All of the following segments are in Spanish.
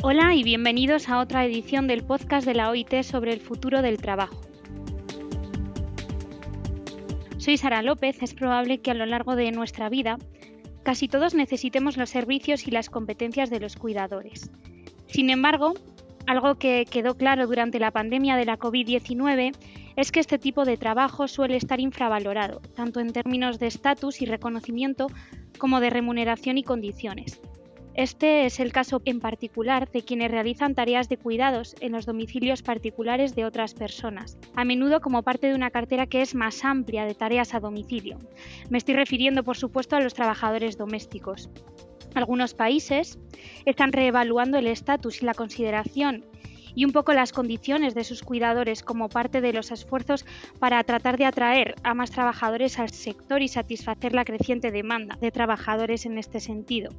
Hola y bienvenidos a otra edición del podcast de la OIT sobre el futuro del trabajo. Soy Sara López, es probable que a lo largo de nuestra vida casi todos necesitemos los servicios y las competencias de los cuidadores. Sin embargo, algo que quedó claro durante la pandemia de la COVID-19 es que este tipo de trabajo suele estar infravalorado, tanto en términos de estatus y reconocimiento como de remuneración y condiciones. Este es el caso en particular de quienes realizan tareas de cuidados en los domicilios particulares de otras personas, a menudo como parte de una cartera que es más amplia de tareas a domicilio. Me estoy refiriendo, por supuesto, a los trabajadores domésticos. Algunos países están reevaluando el estatus y la consideración y un poco las condiciones de sus cuidadores como parte de los esfuerzos para tratar de atraer a más trabajadores al sector y satisfacer la creciente demanda de trabajadores en este sentido.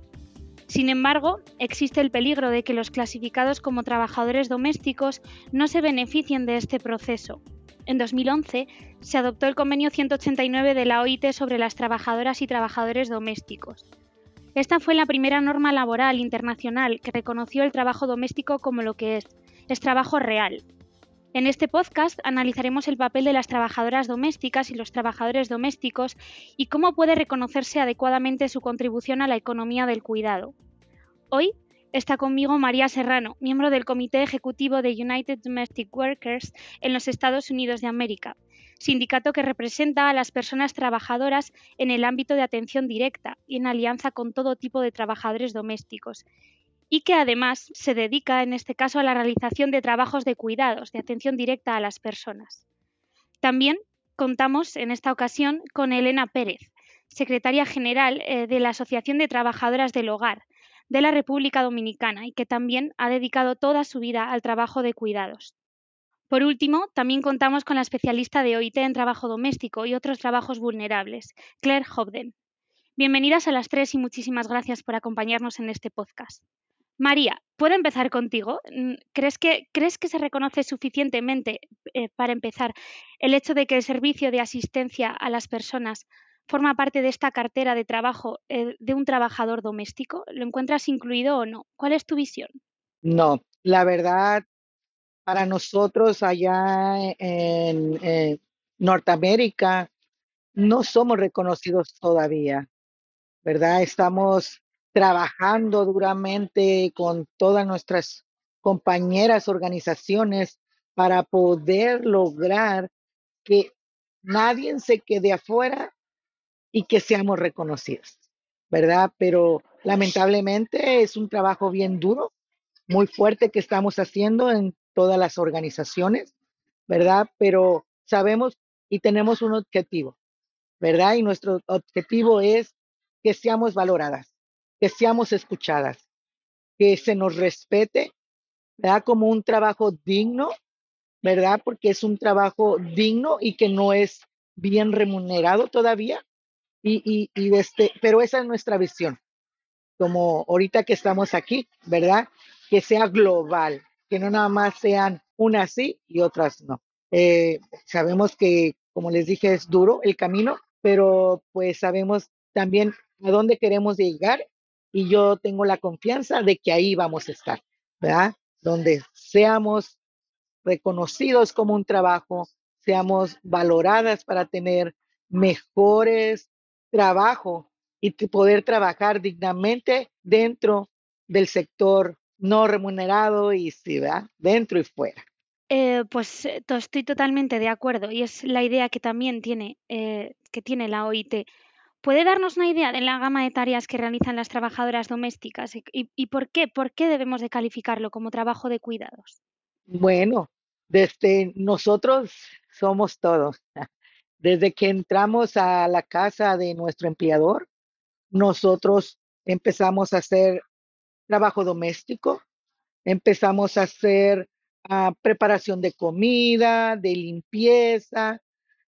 Sin embargo, existe el peligro de que los clasificados como trabajadores domésticos no se beneficien de este proceso. En 2011 se adoptó el convenio 189 de la OIT sobre las trabajadoras y trabajadores domésticos. Esta fue la primera norma laboral internacional que reconoció el trabajo doméstico como lo que es, es trabajo real, en este podcast analizaremos el papel de las trabajadoras domésticas y los trabajadores domésticos y cómo puede reconocerse adecuadamente su contribución a la economía del cuidado. Hoy está conmigo María Serrano, miembro del Comité Ejecutivo de United Domestic Workers en los Estados Unidos de América, sindicato que representa a las personas trabajadoras en el ámbito de atención directa y en alianza con todo tipo de trabajadores domésticos, y que además se dedica en este caso a la realización de trabajos de cuidados, de atención directa a las personas. También contamos en esta ocasión con Elena Pérez, secretaria general eh, de la Asociación de Trabajadoras del Hogar de la República Dominicana y que también ha dedicado toda su vida al trabajo de cuidados. Por último, también contamos con la especialista de OIT en trabajo doméstico y otros trabajos vulnerables, Claire Hobden. Bienvenidas a las tres y muchísimas gracias por acompañarnos en este podcast. María, ¿puedo empezar contigo? Mm, ¿Crees que, ¿crees que se reconoce suficientemente, eh, para empezar, el hecho de que el servicio de asistencia a las personas forma parte de esta cartera de trabajo eh, de un trabajador doméstico? ¿Lo encuentras incluido o no? ¿Cuál es tu visión? No, la verdad, para nosotros allá en Norteamérica no somos reconocidos todavía, ¿verdad? Estamos trabajando duramente con todas nuestras compañeras organizaciones para poder lograr que nadie se quede afuera y que seamos reconocidos, ¿verdad? Pero lamentablemente es un trabajo bien duro, muy fuerte que estamos haciendo en todas las organizaciones, ¿verdad? Pero sabemos y tenemos un objetivo, ¿verdad? Y nuestro objetivo es que seamos valoradas, que seamos escuchadas, que se nos respete, ¿verdad? Como un trabajo digno, ¿verdad? Porque es un trabajo digno y que no es bien remunerado todavía. Y, y, y este, pero esa es nuestra visión, como ahorita que estamos aquí, ¿verdad? Que sea global, que no nada más sean unas sí y otras no. Eh, sabemos que, como les dije, es duro el camino, pero pues sabemos también a dónde queremos llegar y yo tengo la confianza de que ahí vamos a estar, ¿verdad? Donde seamos reconocidos como un trabajo, seamos valoradas para tener mejores trabajo y poder trabajar dignamente dentro del sector no remunerado y sí, ¿verdad? Dentro y fuera. Eh, pues eh, estoy totalmente de acuerdo y es la idea que también tiene, eh, que tiene la OIT. ¿Puede darnos una idea de la gama de tareas que realizan las trabajadoras domésticas y, y por qué, por qué debemos de calificarlo como trabajo de cuidados? Bueno, desde nosotros somos todos. Desde que entramos a la casa de nuestro empleador, nosotros empezamos a hacer trabajo doméstico, empezamos a hacer ah, preparación de comida, de limpieza,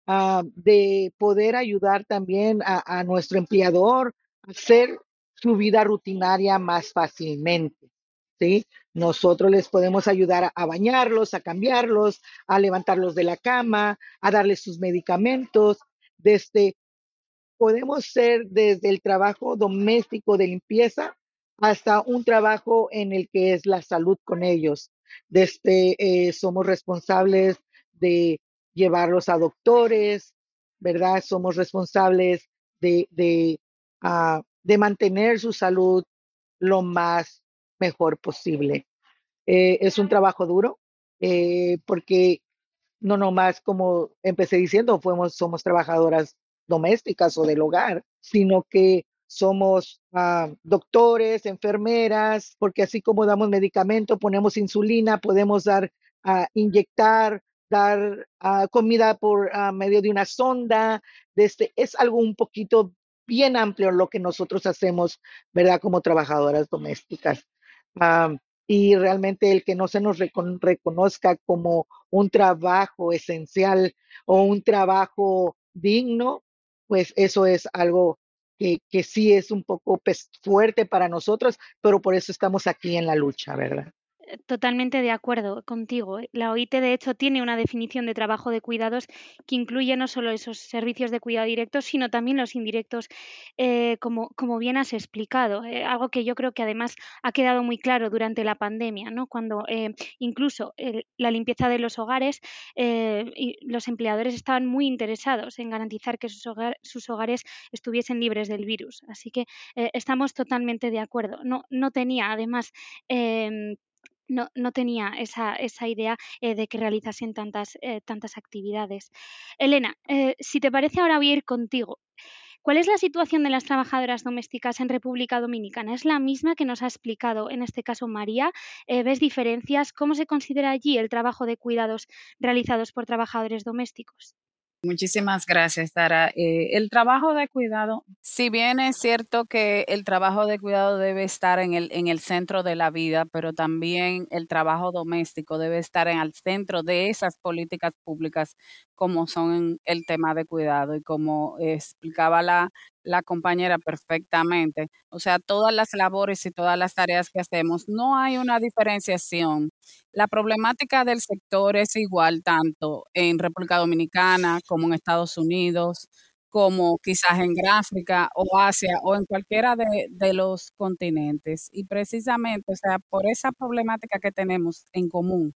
ah, de poder ayudar también a, a nuestro empleador a hacer su vida rutinaria más fácilmente. Nosotros les podemos ayudar a, bañarlos, a cambiarlos, a levantarlos de la cama, a darles sus medicamentos. Desde, podemos ser desde el trabajo doméstico de limpieza hasta un trabajo en el que es la salud con ellos. Desde, eh, somos responsables de llevarlos a doctores, ¿verdad? Somos responsables de, de, uh, de mantener su salud lo más mejor posible. Eh, es un trabajo duro eh, porque no nomás como empecé diciendo, fuimos, somos trabajadoras domésticas o del hogar, sino que somos uh, doctores, enfermeras, porque así como damos medicamento, ponemos insulina, podemos dar, uh, inyectar, dar uh, comida por medio de una sonda. Desde, es algo un poquito bien amplio lo que nosotros hacemos, ¿verdad? Como trabajadoras domésticas. Y realmente el que no se nos recon reconozca como un trabajo esencial o un trabajo digno, pues eso es algo que, que sí es un poco fuerte para nosotros, pero por eso estamos aquí en la lucha, ¿verdad? Totalmente de acuerdo contigo. La OIT, de hecho, tiene una definición de trabajo de cuidados que incluye no solo esos servicios de cuidado directos, sino también los indirectos, eh, como, como, bien has explicado. Eh, algo que yo creo que además ha quedado muy claro durante la pandemia, ¿no? cuando eh, incluso la limpieza de los hogares, y los empleadores estaban muy interesados en garantizar que sus, sus hogares estuviesen libres del virus. Así que estamos totalmente de acuerdo. No, no tenía, además, em, no, no tenía esa, esa idea eh, de que realizasen tantas, eh, tantas actividades. Elena, eh, si te parece ahora voy a ir contigo. ¿Cuál es la situación de las trabajadoras domésticas en República Dominicana? ¿Es la misma que nos ha explicado en este caso María? ¿Ves diferencias? ¿Cómo se considera allí el trabajo de cuidados realizados por trabajadores domésticos? Muchísimas gracias, Tara. Eh, el trabajo de cuidado, si bien es cierto que el trabajo de cuidado debe estar en el, en el centro de la vida, pero también el trabajo doméstico debe estar en el centro de esas políticas públicas como son el tema de cuidado y como explicaba la, la compañera perfectamente. O sea, todas las labores y todas las tareas que hacemos, no hay una diferenciación. La problemática del sector es igual tanto en República Dominicana como en Estados Unidos, como quizás en África o Asia o en cualquiera de, de los continentes. Y precisamente, o sea, por esa problemática que tenemos en común,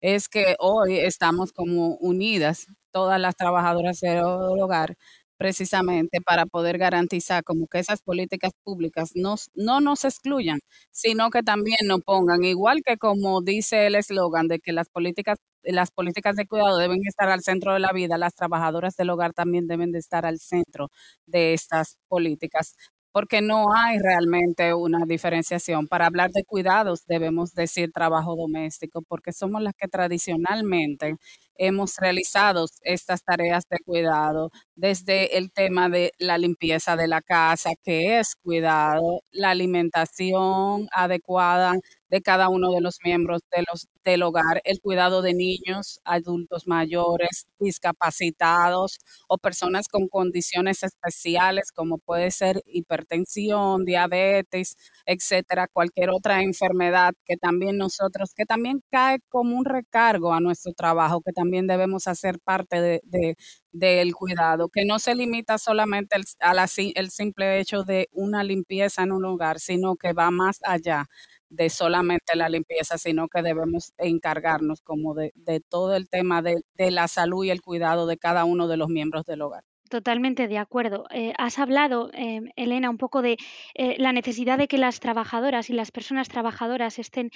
es que hoy estamos como unidas todas las trabajadoras del hogar precisamente para poder garantizar como que esas políticas públicas no, no nos excluyan, sino que también nos pongan, igual que como dice el eslogan de que las políticas, las políticas de cuidado deben estar al centro de la vida, las trabajadoras del hogar también deben de estar al centro de estas políticas porque no hay realmente una diferenciación. Para hablar de cuidados debemos decir trabajo doméstico, porque somos las que tradicionalmente hemos realizado estas tareas de cuidado, desde el tema de la limpieza de la casa, que es cuidado, la alimentación adecuada de cada uno de los miembros de los, del hogar, el cuidado de niños, adultos mayores, discapacitados o personas con condiciones especiales como puede ser hipertensión, diabetes, etcétera, cualquier otra enfermedad que también nosotros, que también cae como un recargo a nuestro trabajo, que también debemos hacer parte de, de del cuidado, que no se limita solamente al, a la, el simple hecho de una limpieza en un hogar, sino que va más allá de solamente la limpieza, sino que debemos encargarnos como de, de todo el tema de, de, la salud y el cuidado de cada uno de los miembros del hogar. Totalmente de acuerdo. Eh, has hablado, eh, Elena, un poco de eh, la necesidad de que las trabajadoras y las personas trabajadoras estén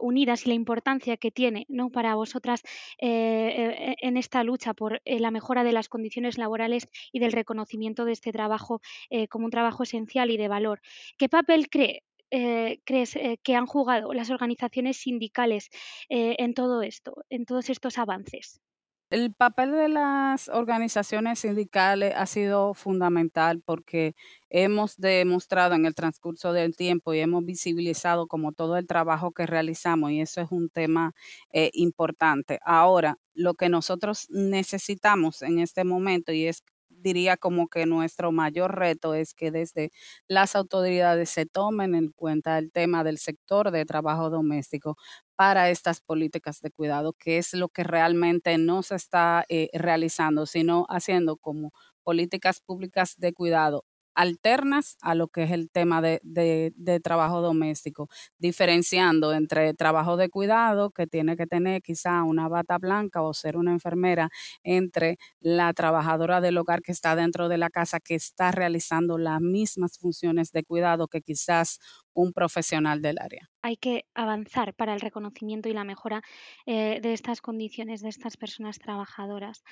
unidas y la importancia que tiene ¿no? para vosotras en esta lucha por la mejora de las condiciones laborales y del reconocimiento de este trabajo como un trabajo esencial y de valor. ¿Qué papel cree eh, crees eh, que han jugado las organizaciones sindicales eh, en todo esto, en todos estos avances? El papel de las organizaciones sindicales ha sido fundamental porque hemos demostrado en el transcurso del tiempo y hemos visibilizado como todo el trabajo que realizamos y eso es un tema importante. Ahora, lo que nosotros necesitamos en este momento y es diría como que nuestro mayor reto es que desde las autoridades se tomen en cuenta el tema del sector de trabajo doméstico para estas políticas de cuidado, que es lo que realmente no se está eh, realizando, sino haciendo como políticas públicas de cuidado alternas a lo que es el tema de, de, trabajo doméstico, diferenciando entre trabajo de cuidado, que tiene que tener quizá una bata blanca o ser una enfermera, entre la trabajadora del hogar que está dentro de la casa, que está realizando las mismas funciones de cuidado que quizás un profesional del área. Hay que avanzar para el reconocimiento y la mejora eh, de estas condiciones de estas personas trabajadoras.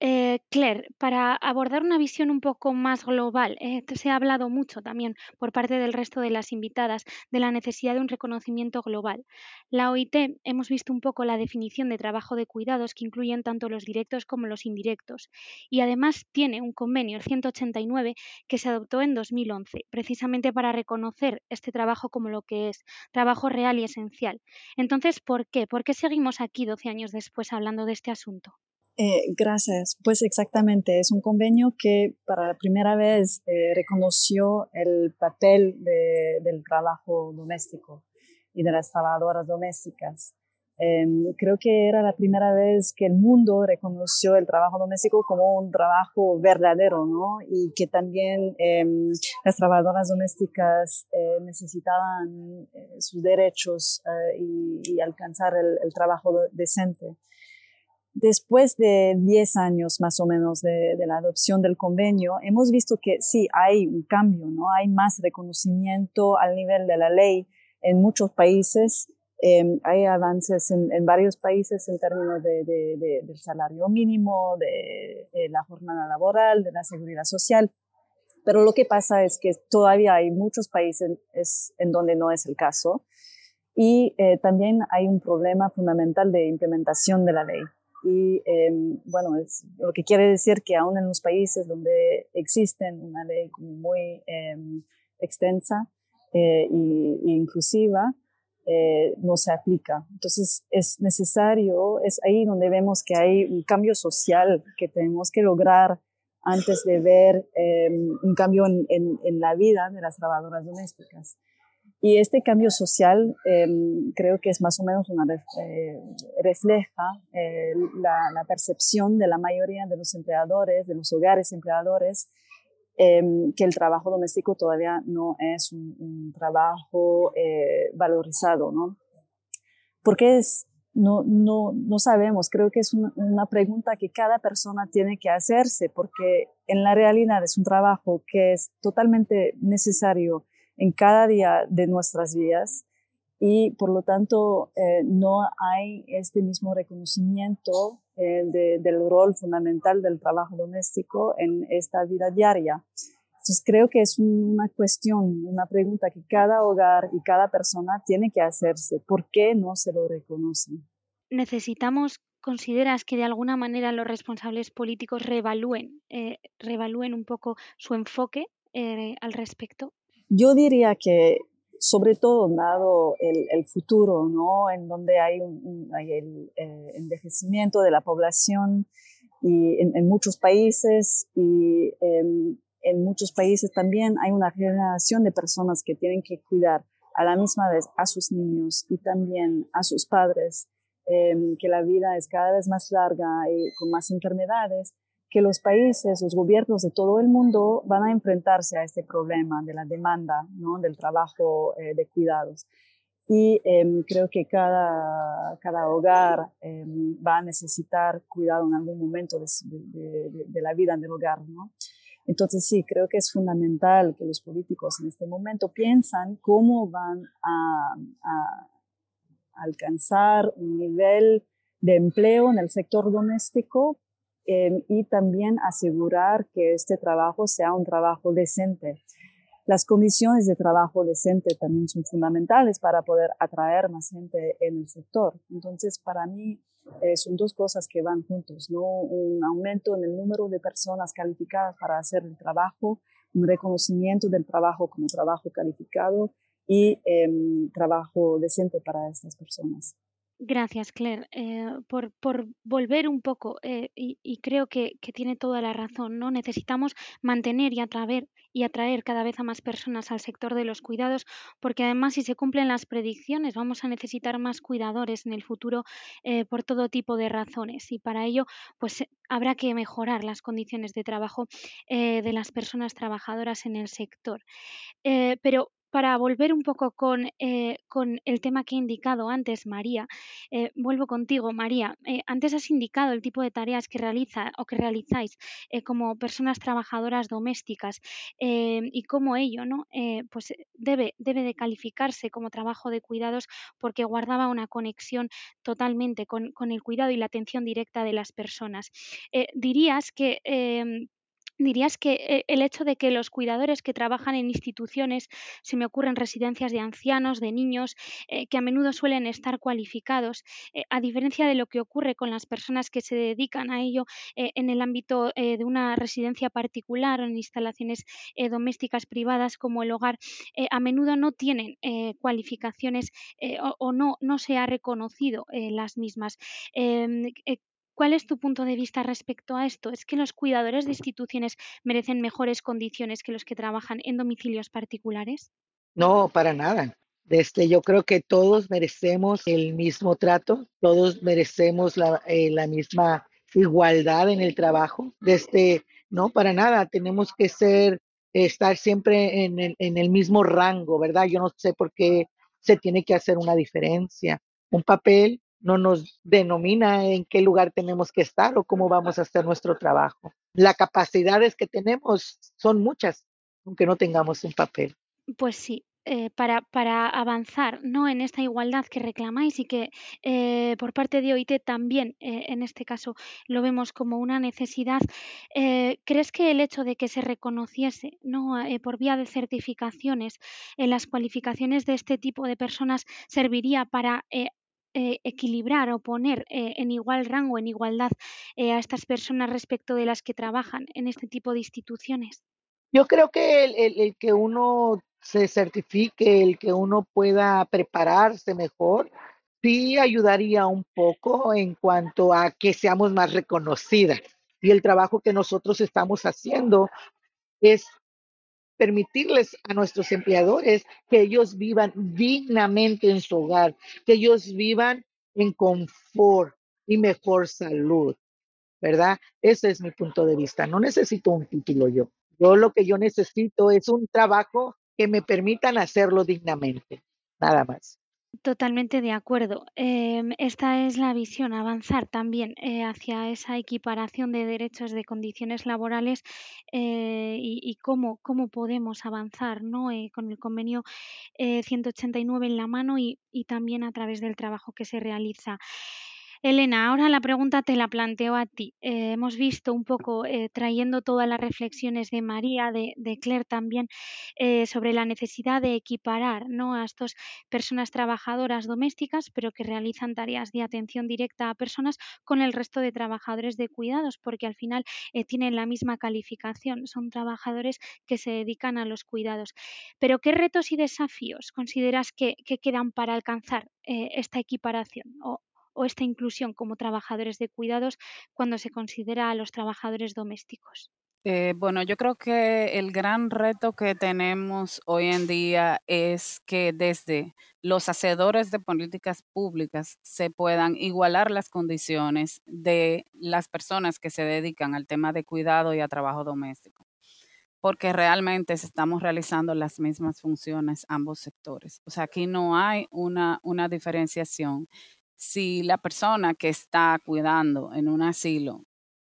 Eh, Claire, para abordar una visión un poco más global, eh, se ha hablado mucho también por parte del resto de las invitadas de la necesidad de un reconocimiento global. La OIT hemos visto un poco la definición de trabajo de cuidados que incluyen tanto los directos como los indirectos y además tiene un convenio, el 189, que se adoptó en 2011, precisamente para reconocer este trabajo como lo que es, trabajo real y esencial. Entonces, ¿por qué? ¿Por qué seguimos aquí 12 años después hablando de este asunto? Eh, gracias. Pues exactamente, es un convenio que para la primera vez eh, reconoció el papel del trabajo doméstico y de las trabajadoras domésticas. Em, creo que era la primera vez que el mundo reconoció el trabajo doméstico como un trabajo verdadero, ¿no? Y que también em, las trabajadoras domésticas eh, necesitaban sus derechos y, y, alcanzar el, el trabajo decente después de 10 años más o menos de, la adopción del convenio, hemos visto que sí, hay un cambio, ¿no? Hay más reconocimiento al nivel de la ley en muchos países. Em, hay avances en, varios países en términos de, del salario mínimo, de, la jornada laboral, de la seguridad social. Pero lo que pasa es que todavía hay muchos países en donde no es el caso. Y eh, también hay un problema fundamental de implementación de la ley. Y em, bueno, es, lo que quiere decir que aún en los países donde existen una ley muy em, extensa e inclusiva, eh, no se aplica. Entonces es necesario, es ahí donde vemos que hay un cambio social que tenemos que lograr antes de ver un cambio en, en, la vida de las trabajadoras domésticas. Y este cambio social em, creo que es más o menos una eh, refleja eh, la, percepción de la mayoría de los empleadores, de los hogares empleadores, em, que el trabajo doméstico todavía no es un, trabajo eh, valorizado, ¿no? Porque es, no, no, no sabemos, creo que es una, una pregunta que cada persona tiene que hacerse, porque en la realidad es un trabajo que es totalmente necesario en cada día de nuestras vidas y por lo tanto eh, no hay este mismo reconocimiento eh, del rol fundamental del trabajo doméstico en esta vida diaria. Entonces creo que es una cuestión, una pregunta que cada hogar y cada persona tiene que hacerse. ¿Por qué no se lo reconocen? Necesitamos ¿Consideras que de alguna manera los responsables políticos reevalúen, eh, un poco su enfoque al respecto? Yo diría que sobre todo dado el, futuro, ¿no? En donde hay, un, el eh, envejecimiento de la población y en, muchos países y en muchos países también hay una generación de personas que tienen que cuidar a la misma vez a sus niños y también a sus padres, em, que la vida es cada vez más larga y con más enfermedades que los países, los gobiernos de todo el mundo van a enfrentarse a este problema de la demanda ¿no? del trabajo eh, de cuidados. Y em, creo que cada, cada hogar em, va a necesitar cuidado en algún momento de, la vida del hogar. ¿no? Entonces sí, creo que es fundamental que los políticos en este momento piensan cómo van a alcanzar un nivel de empleo en el sector doméstico Em, y también asegurar que este trabajo sea un trabajo decente. Las condiciones de trabajo decente también son fundamentales para poder atraer más gente en el sector. Entonces, para mí, eh, son dos cosas que van juntos, ¿no? Un aumento en el número de personas calificadas para hacer el trabajo, un reconocimiento del trabajo como trabajo calificado y em, trabajo decente para estas personas. Gracias, Claire, eh, por, por volver un poco, eh, y, creo que, que tiene toda la razón, ¿no? Necesitamos mantener y atraer, y atraer cada vez a más personas al sector de los cuidados, porque además si se cumplen las predicciones vamos a necesitar más cuidadores en el futuro eh, por todo tipo de razones. Y para ello, pues eh, habrá que mejorar las condiciones de trabajo de las personas trabajadoras en el sector. Pero para volver un poco con, eh, con el tema que he indicado antes, María, eh, vuelvo contigo, María. Eh, antes has indicado el tipo de tareas que realiza o que realizáis como personas trabajadoras domésticas y cómo ello ¿no? Pues debe, debe de calificarse como trabajo de cuidados porque guardaba una conexión totalmente con, con el cuidado y la atención directa de las personas. Dirías que em, ¿Dirías que eh, el hecho de que los cuidadores que trabajan en instituciones, se me ocurren residencias de ancianos, de niños, eh, que a menudo suelen estar cualificados, eh, a diferencia de lo que ocurre con las personas que se dedican a ello en el ámbito de una residencia particular o en instalaciones domésticas privadas como el hogar, a menudo no tienen cualificaciones o, o no, no se ha reconocido las mismas. ¿Cuál es tu punto de vista respecto a esto? ¿Es que los cuidadores de instituciones merecen mejores condiciones que los que trabajan en domicilios particulares? No, para nada. Este, yo creo que todos merecemos el mismo trato, todos merecemos la, eh, la misma igualdad en el trabajo. Desde, no, para nada, tenemos que ser, estar siempre en en el mismo rango, ¿verdad? Yo no sé por qué se tiene que hacer una diferencia. Un papel no nos denomina en qué lugar tenemos que estar o cómo vamos a hacer nuestro trabajo. Las capacidades que tenemos son muchas, aunque no tengamos un papel. Pues sí, eh, para, para avanzar ¿no? en esta igualdad que reclamáis y que eh, por parte de OIT también, eh, en este caso, lo vemos como una necesidad, ¿crees que el hecho de que se reconociese ¿no? por vía de certificaciones en las cualificaciones de este tipo de personas serviría para eh, equilibrar o poner eh, en igual rango, en igualdad eh, a estas personas respecto de las que trabajan en este tipo de instituciones? Yo creo que el- el que uno se certifique, el que uno pueda prepararse mejor, sí ayudaría un poco en cuanto a que seamos más reconocidas. Y el trabajo que nosotros estamos haciendo es permitirles a nuestros empleadores que ellos vivan dignamente en su hogar, que ellos vivan en confort y mejor salud. ¿verdad? Ese es mi punto de vista. No necesito un título yo. Yo lo que yo necesito es un trabajo que me permitan hacerlo dignamente, nada más. Totalmente de acuerdo. Em, esta es la visión, avanzar también eh, hacia esa equiparación de derechos de condiciones laborales eh, y, cómo, cómo podemos avanzar ¿no? Eh, con el convenio eh, 189 en la mano y también a través del trabajo que se realiza. Elena, ahora la pregunta te la planteo a ti. Eh, hemos visto un poco, eh, trayendo todas las reflexiones de María, de, Claire también, eh, sobre la necesidad de equiparar ¿no? a estas personas trabajadoras domésticas, pero que realizan tareas de atención directa a personas con el resto de trabajadores de cuidados, porque al final tienen la misma calificación, son trabajadores que se dedican a los cuidados. Pero ¿qué retos y desafíos consideras que, que quedan para alcanzar esta equiparación? O esta inclusión como trabajadores de cuidados cuando se considera a los trabajadores domésticos? Eh, bueno, yo creo que el gran reto que tenemos hoy en día es que desde los hacedores de políticas públicas se puedan igualar las condiciones de las personas que se dedican al tema de cuidado y a trabajo doméstico, porque realmente estamos realizando las mismas funciones ambos sectores. O sea, aquí no hay una, una diferenciación. Si la persona que está cuidando en un asilo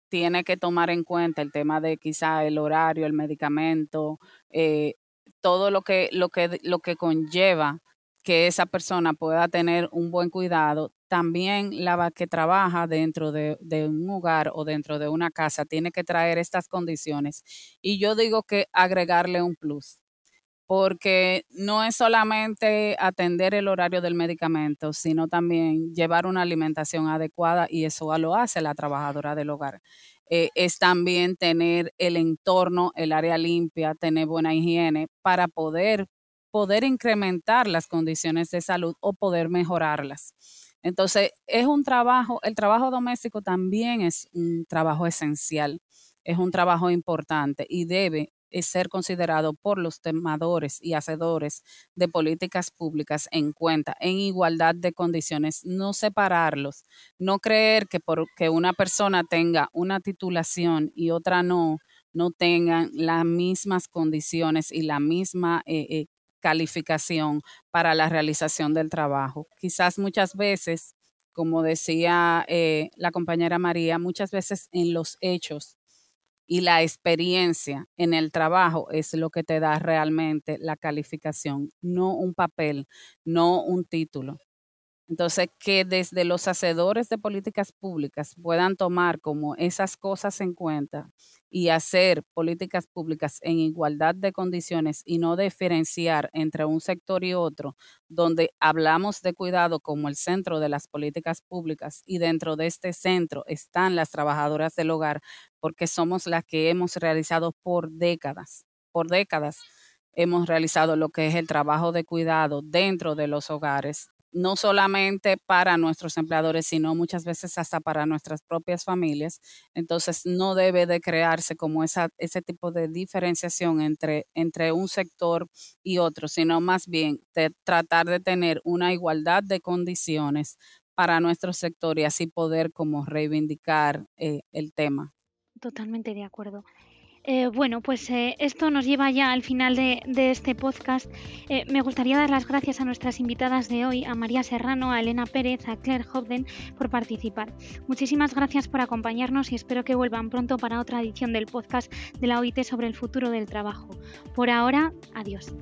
tiene que tomar en cuenta el tema de quizá el horario, el medicamento, eh, todo lo que, lo que, lo que conlleva que esa persona pueda tener un buen cuidado. También la que trabaja dentro de, de un hogar o dentro de una casa tiene que traer estas condiciones. Y yo digo que agregarle un plus porque no es solamente atender el horario del medicamento, sino también llevar una alimentación adecuada y eso lo hace la trabajadora del hogar. Eh, es también tener el entorno, el área limpia, tener buena higiene para poder, poder incrementar las condiciones de salud o poder mejorarlas. Entonces, es un trabajo, el trabajo doméstico también es un trabajo esencial, es un trabajo importante y debe ser considerado por los temadores y hacedores de políticas públicas en cuenta, en igualdad de condiciones, no separarlos, no creer que porque una persona tenga una titulación y otra no, no tengan las mismas condiciones y la misma eh, eh, calificación para la realización del trabajo. Quizás muchas veces, como decía eh, la compañera María, muchas veces en los hechos y la experiencia en el trabajo es lo que te da realmente la calificación, no un papel, no un título. Entonces, que desde los hacedores de políticas públicas puedan tomar como esas cosas en cuenta y hacer políticas públicas en igualdad de condiciones y no diferenciar entre un sector y otro, donde hablamos de cuidado como el centro de las políticas públicas y dentro de este centro están las trabajadoras del hogar, porque somos las que hemos realizado por décadas, por décadas hemos realizado lo que es el trabajo de cuidado dentro de los hogares no solamente para nuestros empleadores, sino muchas veces hasta para nuestras propias familias. Entonces, no debe de crearse como esa, ese tipo de diferenciación entre, entre un sector y otro, sino más bien de tratar de tener una igualdad de condiciones para nuestro sector y así poder como reivindicar eh, el tema. Totalmente de acuerdo. Eh, bueno, pues eh, esto nos lleva ya al final de, este podcast. Eh, me gustaría dar las gracias a nuestras invitadas de hoy, a María Serrano, a Elena Pérez, a Claire Hobden, por participar. Muchísimas gracias por acompañarnos y espero que vuelvan pronto para otra edición del podcast de la OIT sobre el futuro del trabajo. Por ahora, adiós.